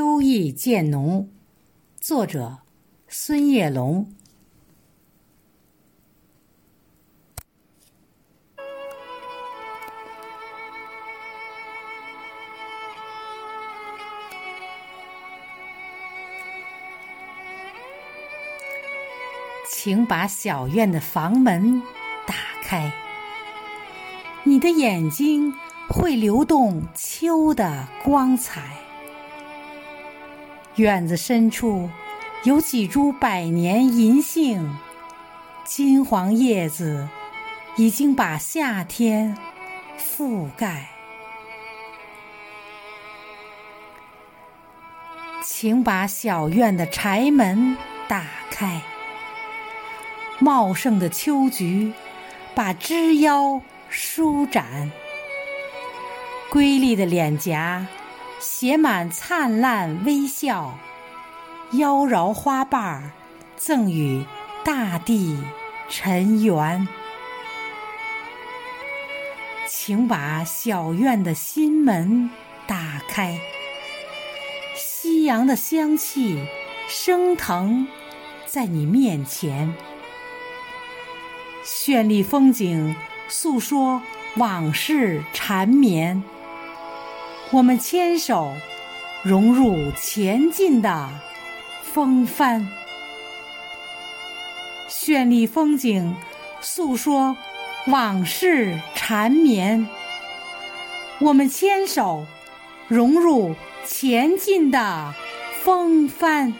秋意渐浓，作者孙叶龙。请把小院的房门打开，你的眼睛会流动秋的光彩。院子深处有几株百年银杏，金黄叶子已经把夏天覆盖。请把小院的柴门打开。茂盛的秋菊，把枝腰舒展；瑰丽的脸颊，写满灿烂微笑。妖娆花瓣儿，赠予大地尘缘。请把小院的心门打开，夕阳的香气升腾在你面前。绚丽风景，诉说往事缠绵。我们牵手，融入前进的风帆。绚丽风景，诉说往事缠绵。我们牵手，融入前进的风帆。